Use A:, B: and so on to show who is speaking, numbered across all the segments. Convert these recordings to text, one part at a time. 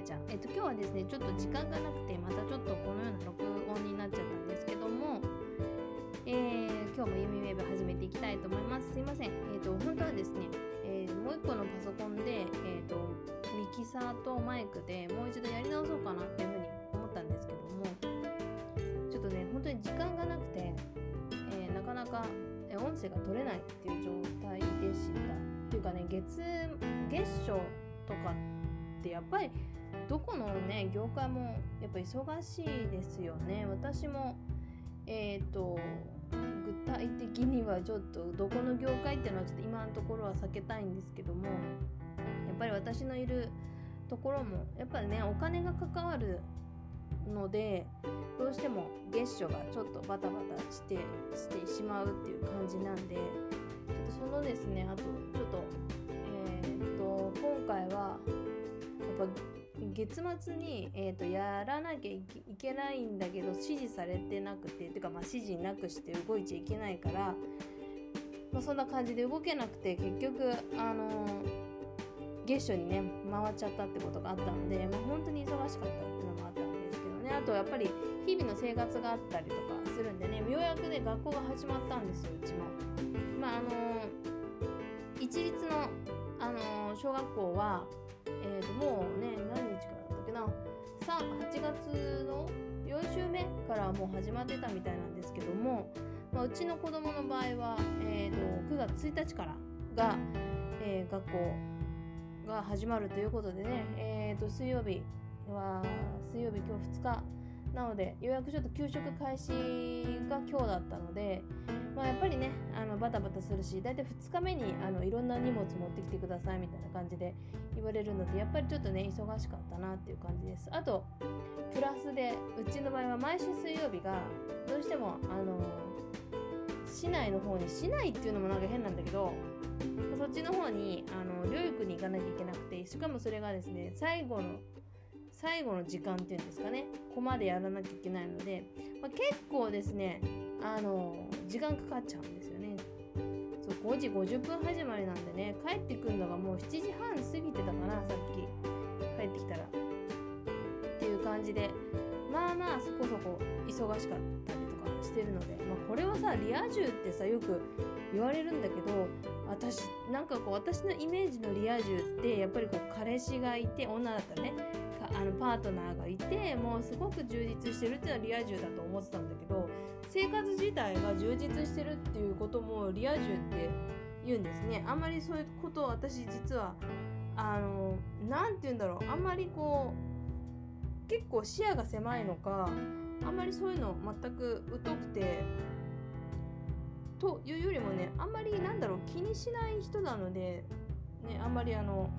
A: えちゃん。えっと、今日はですね、ちょっと時間がなくて、またちょっとこのような録音になっちゃったんですけども、えー、今日もユミウェブ始めていきたいと思います。すいません。えっと、本当はですね、えー、もう一個のパソコンで、えっと、ミキサーとマイクでもう一度やり直そうかなっていうふうに思ったんですけども、ちょっとね、本当に時間がなくて、えー、なかなか音声が取れないっていう状態でした。っていうかね、月、月初とかってやっぱりどこのね業界もやっぱ忙しいですよね。私もえっ、ー、と具体的にはちょっとどこの業界っていうのはちょっと今のところは避けたいんですけどもやっぱり私のいるところもやっぱりねお金が関わるのでどうしても月初がちょっとバタバタしてしてしまうっていう感じなんでちょっとそのですねあとちょっとえっ、ー、と今回はやっぱ月末に、えーと、やらなきゃいけないんだけど指示されてなくてっていうかまあ指示なくして動いちゃいけないから、まあ、そんな感じで動けなくて結局あのー、月初にね回っちゃったってことがあったので、まあ、本当に忙しかったっていうのもあったんですけどねあとやっぱり日々の生活があったりとかするんでねようやくね学校が始まったんですようちも。まああのー、一律の、あのー、小学校はえー、ともうね何日からだったっけな。さ8月の4週目からもう始まってたみたいなんですけども、まあ、うちの子供の場合は、えー、と9月1日からが、えー、学校が始まるということでね、えー、と水曜日は水曜日今日2日なのでようやくちょっと給食開始が今日だったので、まあ、やっぱりねあのバタバタするし大体2日目にあのいろんな荷物持ってきてくださいみたいな感じで言われるのでやっぱりちょっとね忙しかったなっていう感じです。あとプラスでうちの場合は毎週水曜日がどうしてもあの市内の方に市内っていうのもなんか変なんだけどそっちの方にあの療育に行かなきゃいけなくてしかもそれがですね最後の最後の時間っていうんですかね。コマでやらなきゃいけないので、まあ、結構ですねあの時間かかっちゃうんですよね。そう5時50分始まりなんでね帰ってくるのがもう7時半過ぎてたかなさっき。帰ってきたら。っていう感じでまあまあそこそこ忙しかったりとかしてるので、まあ、これはさリア充ってさよく言われるんだけど私なんかこう私のイメージのリア充ってやっぱりこう彼氏がいて女だったらねあのパートナーがいてもうすごく充実してるっていうのはリア充だと思ってたんだけど生活自体が充実してるっていうこともリア充って言うんですね。あんまりそういうことを私実はあの何て言うんだろう。あんまりこう結構視野が狭いのかあんまりそういうの全く疎くてというよりもねあんまりなんだろう。気にしない人なのでねあんまりあの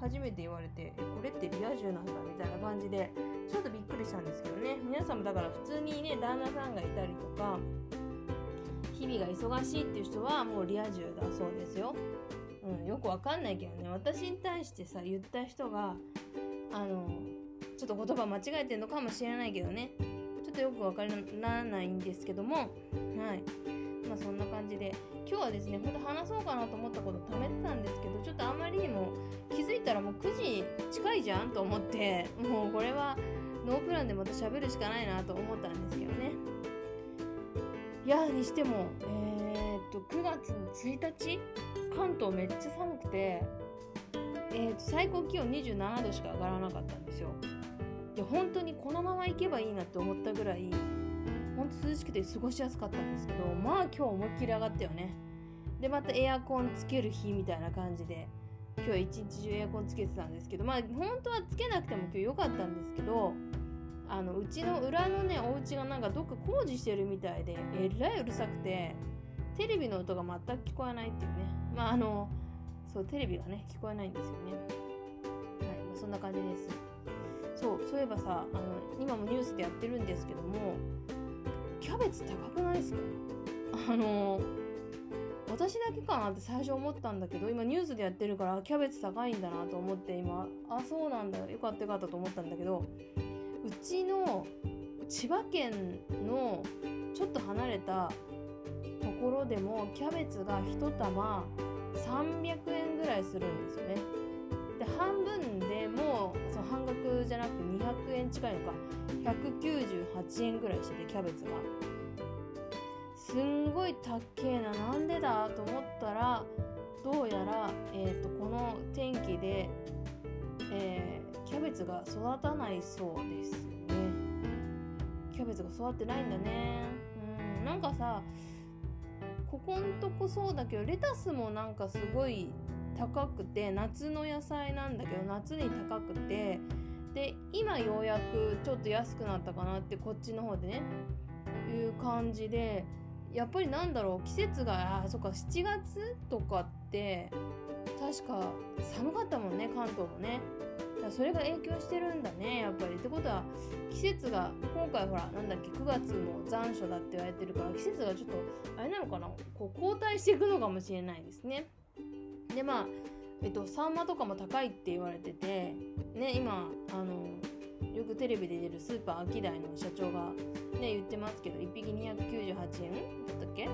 A: 初めて言われてえこれってリア充なんだみたいな感じでちょっとびっくりしたんですけどね。皆さんもだから普通にね旦那さんがいたりとか日々が忙しいっていう人はもうリア充だそうですよ。うん、よくわかんないけどね。私に対してさ言った人があのちょっと言葉間違えてるのかもしれないけどね。ちょっとよくわからないんですけども。はい。まあそんな感じで。今日はですねほんと話そうかなと思ったこと貯めてたんですけどちょっとあまりにも気づいたらもう9時近いじゃんと思ってもうこれはノープランでまた喋るしかないなと思ったんですけどね。いやにしてもえー、っと9月の1日関東めっちゃ寒くてえー、と最高気温27度しか上がらなかったんですよ。で本当にこのまま行けばいいなって思ったぐらいほんと涼しくて過ごしやすかったんですけどまあ今日思いっきり上がったよね。でまたエアコンつける日みたいな感じで今日は一日中エアコンつけてたんですけどまあ本当はつけなくても今日良かったんですけどあのうちの裏のねお家がなんかどっか工事してるみたいでえらいうるさくてテレビの音が全く聞こえないっていうね。まああのそうテレビがね聞こえないんですよね。はい、まあ、そんな感じです。そうそういえばさあの今もニュースでやってるんですけどもキャベツ高くないですか？あの私だけかなって最初思ったんだけど今ニュースでやってるからキャベツ高いんだなと思って今あそうなんだよ。かったよかったと思ったんだけどうちの千葉県のちょっと離れたところでもキャベツが1玉300円ぐらいするんですよね。で半分でもう半額じゃなくて200円近いのか。198円ぐらいしててキャベツが。すんごい高えな。なんでだと思ったらどうやら、えーと、この天気で、えー、キャベツが育たないそうですね。キャベツが育ってないんだね。うんなんかさここんとこそうだけどレタスもなんかすごい高くて夏の野菜なんだけど夏に高くてで今ようやくちょっと安くなったかなってこっちの方でねいう感じでやっぱりなんだろう季節があそっか7月とかって確か寒かったもんね関東もね。だそれが影響してるんだねやっぱり。ってことは季節が今回ほらなんだっけ9月も残暑だって言われてるから季節がちょっとあれなのかなこう後退していくのかもしれないですねでまあえっとサンマとかも高いって言われててね今あのよくテレビで出るスーパーアキダイの社長がね言ってますけど1匹298円だったっけ？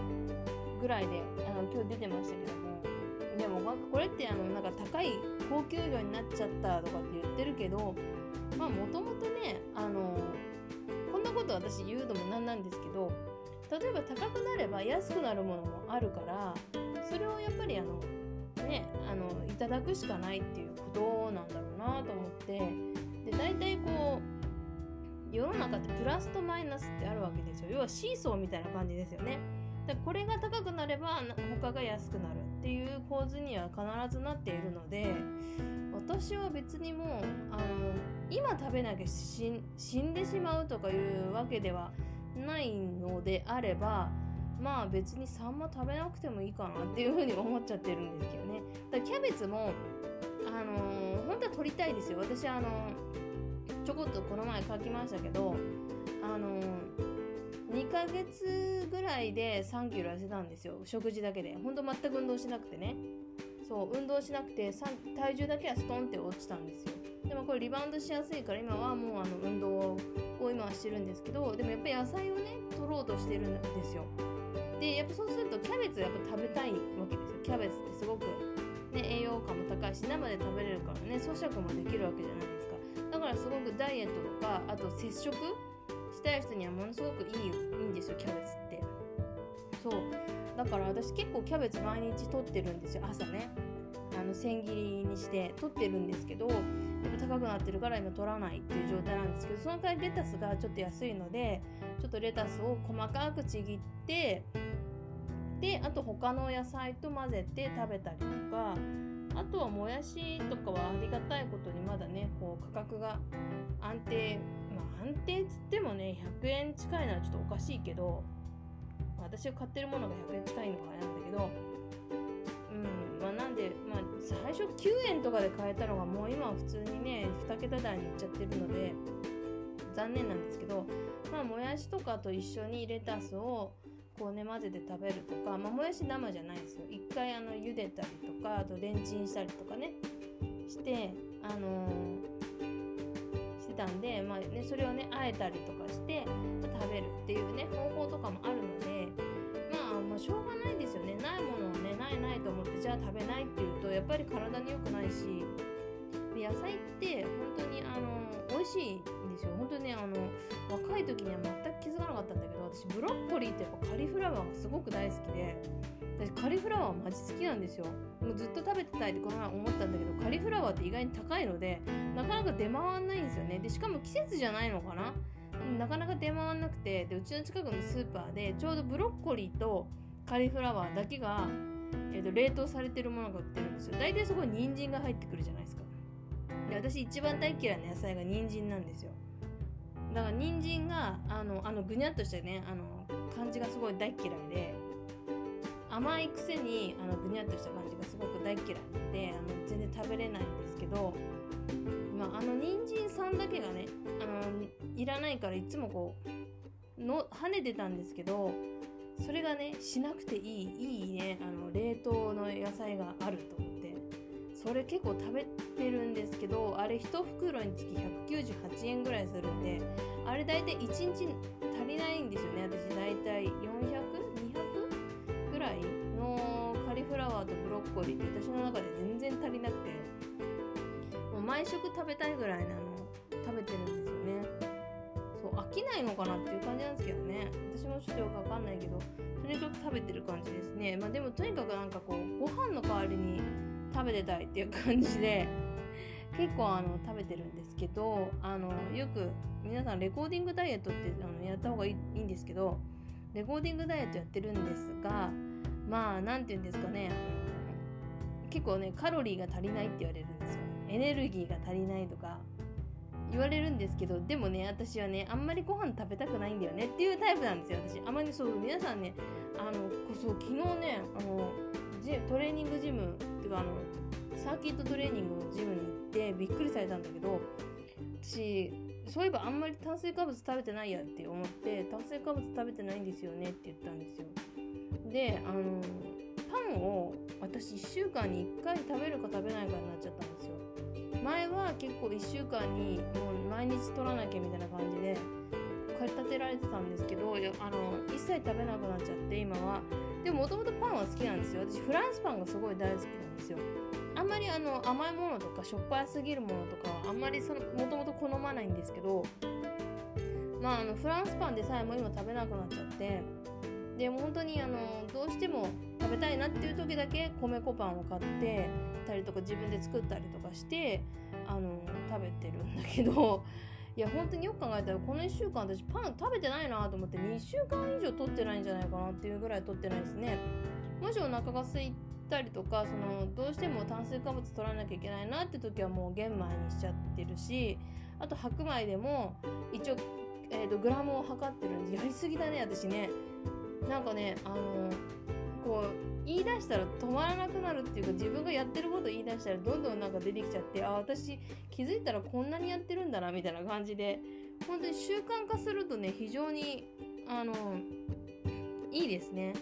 A: ぐらいであの今日出てましたけども。でもこれってあのなんか高い高級魚になっちゃったとかって言ってるけどまあもともとねあのこんなこと私言うのもなんなんですけど例えば高くなれば安くなるものもあるからそれをやっぱりあのねあのいただくしかないっていうことなんだろうなと思って。で大体こう世の中ってプラスとマイナスってあるわけですよ。要はシーソーみたいな感じですよね。だこれが高くなれば他が安くなるっていう構図には必ずなっているので私は別にもうあの今食べなきゃ死んでしまうとかいうわけではないのであればまあ別にサンマ食べなくてもいいかなっていうふうに思っちゃってるんですけどね。だキャベツもあのー、本当は取りたいですよ。私あのー、ちょこっとこの前書きましたけどあのー、2ヶ月ぐらいで3キロ痩せたんですよ。食事だけで。ほんと全く運動しなくてね。そう運動しなくて体重だけはストンって落ちたんですよ。でもこれリバウンドしやすいから今はもうあの運動を今はしてるんですけどでもやっぱり野菜をね取ろうとしてるんですよ。でやっぱそうするとキャベツやっぱ食べたいわけですよ。キャベツってすごく、ね、栄養価も高いし生で食べれるからね咀嚼もできるわけじゃないですか。だからすごくダイエットとかあと接触したい人にはものすごくいいいいんですよキャベツって。そう。だから私結構キャベツ毎日とってるんですよ朝ね。あの千切りにして取ってるんですけどやっぱ高くなってるから今取らないっていう状態なんですけどその代わりレタスがちょっと安いのでちょっとレタスを細かくちぎってであと他の野菜と混ぜて食べたりとかあとはもやしとかはありがたいことにまだねこう価格が安定まあ安定っつってもね100円近いのはちょっとおかしいけど私が買ってるものが100円近いのがあれなんだけど初9円とかで買えたのがもう今は普通にね2桁台にいっちゃってるので残念なんですけどまあもやしとかと一緒にレタスをこうね混ぜて食べるとか、まあ、もやし生じゃないですよ。一回あの茹でたりとかあとレンチンしたりとかねしてあのー、してたんで、まあね、それをねあえたりとかして、体に良くないし野菜って本当にあの美味しいんですよ。本当にあの若い時には全く気づかなかったんだけど私ブロッコリーってやっぱカリフラワーがすごく大好きで私カリフラワーマジ好きなんですよ。もうずっと食べてたいってこの前思ったんだけどカリフラワーって意外に高いのでなかなか出回らないんですよね。でしかも季節じゃないのかな。なかなか出回らなくてでうちの近くのスーパーでちょうどブロッコリーとカリフラワーだけが、えー、と冷凍されてるものが売ってるんですよ。大体そこに人参が入ってくるじゃないですか。で私一番大嫌いな野菜が人参なんですよ。だから人参があのあのぐにゃっとしてねあの感じがすごい大嫌いで甘いくせにあのぐにゃっとした感じがすごく大嫌いであの全然食べれないんですけど、まあ、あの人参さんだけがねあのいらないからいつもこうの跳ねてたんですけどそれがねしなくていいいいねあの冷凍の野菜があると思って。それ結構食べてるんですけどあれ1袋につき198円ぐらいするんであれ大体1日足りないんですよね。私大体400200ぐらいのカリフラワーとブロッコリーって私の中で全然足りなくて。もう毎食食べたいぐらいなの食べてるんですよね。飽きないのかなっていう感じなんですけどね。私もちょっとよくわかんないけどとにかく食べてる感じですね。まあでもとにかくなんかこうご飯の代わりに食べてたいっていう感じで結構あの食べてるんですけどあのよく皆さんレコーディングダイエットってあのやった方がいいんですけどレコーディングダイエットやってるんですがまあ何て言うんですかね。結構ねカロリーが足りないって言われるんですよ。エネルギーが足りないとか言われるんですけどでもね私はねあんまりご飯食べたくないんだよねっていうタイプなんですよ私。あんまりそう皆さんねあのそう昨日ねあのトレーニングジムっていうかあのサーキットトレーニングのジムに行ってびっくりされたんだけど私そういえばあんまり炭水化物食べてないやって思って炭水化物食べてないんですよねって言ったんですよ。であのパンを私1週間に1回食べるか食べないかになっちゃったんですよ前は結構1週間にもう毎日取らなきゃみたいな感じで駆り立てられてたんですけどあの一切食べなくなっちゃって今は。でももともとパンは好きなんですよ。私フランスパンがすごい大好きなんですよ。あんまりあの甘いものとかしょっぱすぎるものとかあんまりもともと好まないんですけどまああのフランスパンでさえも今食べなくなっちゃってでも本当にあのどうしても食べたいなっていう時だけ米粉パンを買ってたりとか自分で作ったりとかしてあの食べてるんだけどいや本当によく考えたらこの1週間私パン食べてないなと思って2週間以上取ってないんじゃないかなっていうぐらい取ってないですね。もしお腹が空いたりとかそのどうしても炭水化物取らなきゃいけないなって時はもう玄米にしちゃってるしあと白米でも一応、えーと、グラムを測ってるんでやりすぎだね私ね。なんかねあのこう言い出したら止まらなくなるっていうか自分がやってること言い出したらどんどんなんか出てきちゃってあ私気づいたらこんなにやってるんだなみたいな感じで本当に習慣化するとね非常にあのいいですね。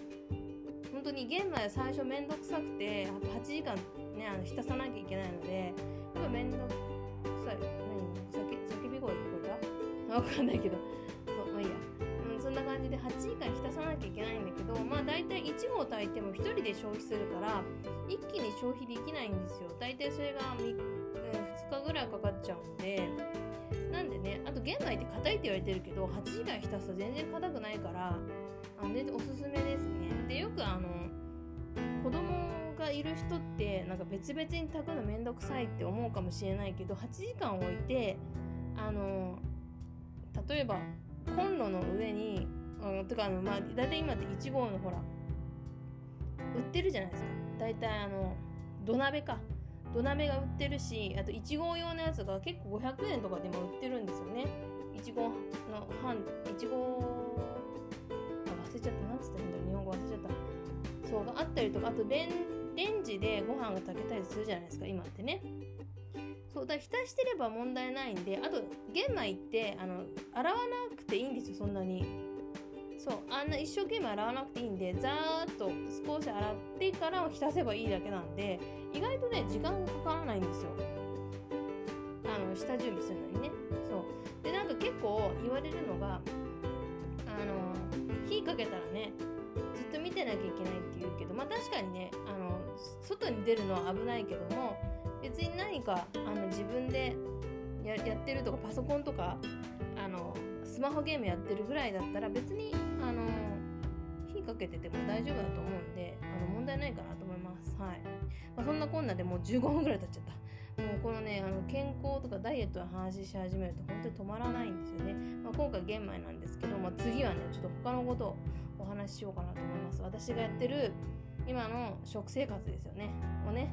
A: 本当に玄米は最初めんどくさくて8時間ねあの浸さなきゃいけないのでやっぱめんどくさい。何？叫び声聞こえた？わかんないけど。どまあ大体1合炊いても1人で消費するから一気に消費できないんですよ。大体それが 2, 2日ぐらいかかっちゃうんで。なんでねあと玄米って硬いって言われてるけど8時間浸すと全然硬くないからあの全然おすすめですね。でよくあの子供がいる人ってなんか別々に炊くのめんどくさいって思うかもしれないけど8時間置いてあの例えばコンロの上に、うん、とかあの、まあ、大体今って1号のほら売ってるじゃないですか。大体あの土鍋か。土鍋が売ってるしあと1号用のやつが結構500円とかでも売ってるんですよね。1号の半1号あ忘れちゃった。何つったらいいんだろう。日本語忘れちゃった。そうがあったりとかあとレンレンジでご飯が炊けたりするじゃないですか今ってね。そうだ浸してれば問題ないんであと玄米ってあの洗わなくていいんですよそんなに。そうあんな一生懸命洗わなくていいんでざーっと少し洗ってから浸せばいいだけなんで意外とね時間がかからないんですよ。あの下準備するのにね。そう。でなんか結構言われるのがあの火かけたらねずっと見てなきゃいけないって言うけどまあ確かにねあの外に出るのは危ないけども別に何かあの自分でやってるとかパソコンとかあのスマホゲームやってるぐらいだったら別にあの火かけてても大丈夫だと思うんであの問題ないかなと思います。はいまあ、そんなこんなでもう15分ぐらい経っちゃった。もうこのねあの健康とかダイエットの話し始めると本当に止まらないんですよね。まあ、今回玄米なんですけど、まあ、次はねちょっと他のことをお話ししようかなと思います。私がやってる今の食生活ですよね。をね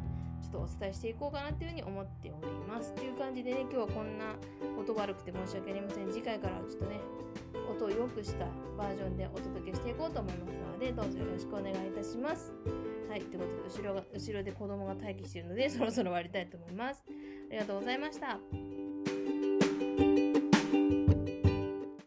A: とお伝えしていこうかなっていうふうに思っております。っていう感じでね今日はこんな音悪くて申し訳ありません。次回からはちょっとね音を良くしたバージョンでお届けしていこうと思いますのでどうぞよろしくお願いいたします。はいということで後ろが後ろで子供が待機しているのでそろそろ終わりたいと思います。ありがとうございました。